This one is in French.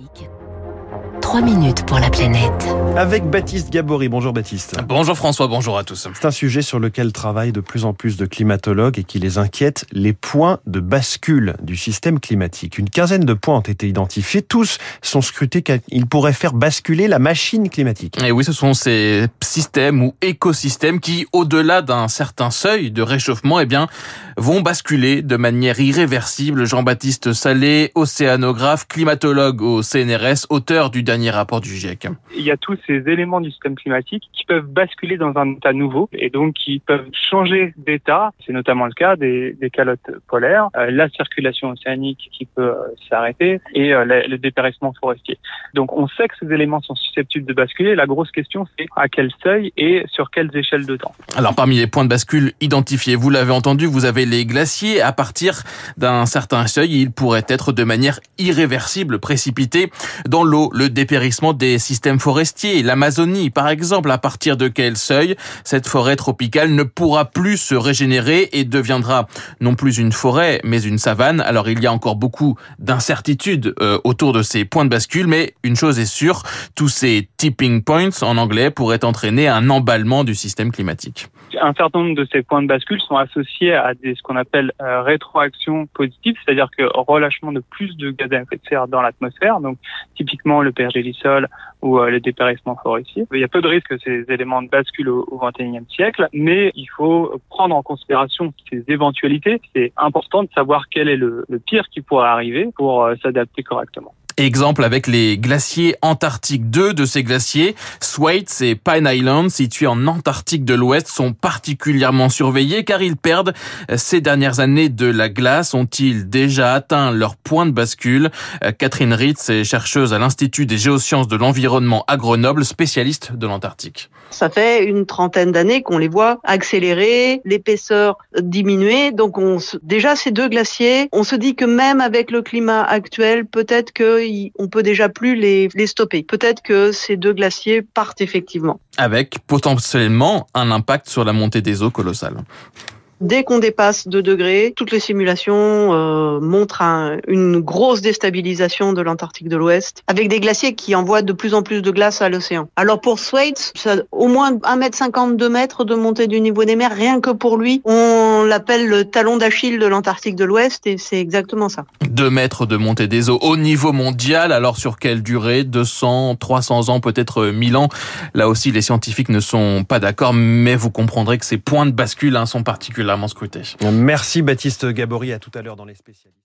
行け3 minutes pour la planète. Avec Baptiste Gabory. Bonjour Baptiste. Bonjour François, bonjour à tous. C'est un sujet sur lequel travaillent de plus en plus de climatologues et qui les inquiète, les points de bascule du système climatique. Une quinzaine de points ont été identifiés, tous sont scrutés car ils pourraient faire basculer la machine climatique. Et oui, ce sont ces systèmes ou écosystèmes qui, au-delà d'un certain seuil de réchauffement, eh bien, vont basculer de manière irréversible. Jean-Baptiste Salé, océanographe, climatologue au CNRS, auteur du dernier rapport du GIEC. Il y a tous ces éléments du système climatique qui peuvent basculer dans un état nouveau et donc qui peuvent changer d'état. C'est notamment le cas des, des calottes polaires, euh, la circulation océanique qui peut euh, s'arrêter et euh, le, le dépérissement forestier. Donc on sait que ces éléments sont susceptibles de basculer. La grosse question c'est à quel seuil et sur quelles échelles de temps. Alors parmi les points de bascule identifiés, vous l'avez entendu, vous avez les glaciers. À partir d'un certain seuil, ils pourraient être de manière irréversible précipités dans l'eau. Le dépérissement des systèmes forestiers, l'Amazonie par exemple, à partir de quel seuil cette forêt tropicale ne pourra plus se régénérer et deviendra non plus une forêt mais une savane? Alors il y a encore beaucoup d'incertitudes euh, autour de ces points de bascule, mais une chose est sûre, tous ces tipping points en anglais pourraient entraîner un emballement du système climatique. Un certain nombre de ces points de bascule sont associés à des, ce qu'on appelle euh, rétroaction positive, c'est-à-dire que relâchement de plus de gaz à effet de serre dans l'atmosphère, donc typiquement le pergélisol ou euh, le dépérissement forestier. Il y a peu de risques que ces éléments de bascule au, au siècle, mais il faut prendre en considération ces éventualités. C'est important de savoir quel est le, le pire qui pourrait arriver pour euh, s'adapter correctement. Exemple avec les glaciers antarctiques. Deux de ces glaciers, Thwaites et Pine Island, situés en Antarctique de l'Ouest, sont particulièrement surveillés car ils perdent ces dernières années de la glace. Ont-ils déjà atteint leur point de bascule? Catherine Ritz est chercheuse à l'Institut des géosciences de l'environnement à Grenoble, spécialiste de l'Antarctique. Ça fait une trentaine d'années qu'on les voit accélérer, l'épaisseur diminuer. Donc on déjà ces deux glaciers, on se dit que même avec le climat actuel, peut-être que on peut déjà plus les, les stopper. Peut-être que ces deux glaciers partent effectivement. Avec potentiellement un impact sur la montée des eaux colossale. Dès qu'on dépasse 2 degrés, toutes les simulations euh, montrent un, une grosse déstabilisation de l'Antarctique de l'Ouest, avec des glaciers qui envoient de plus en plus de glace à l'océan. Alors pour Thwaites, au moins 1m50, 2 mètres de montée du niveau des mers, rien que pour lui, on l'appelle le talon d'Achille de l'Antarctique de l'Ouest, et c'est exactement ça. 2 mètres de montée des eaux au niveau mondial, alors sur quelle durée? 200, 300 ans, peut-être 1000 ans? Là aussi, les scientifiques ne sont pas d'accord, mais vous comprendrez que ces points de bascule hein, sont Merci Baptiste Gabory, à tout à l'heure dans les spécialistes.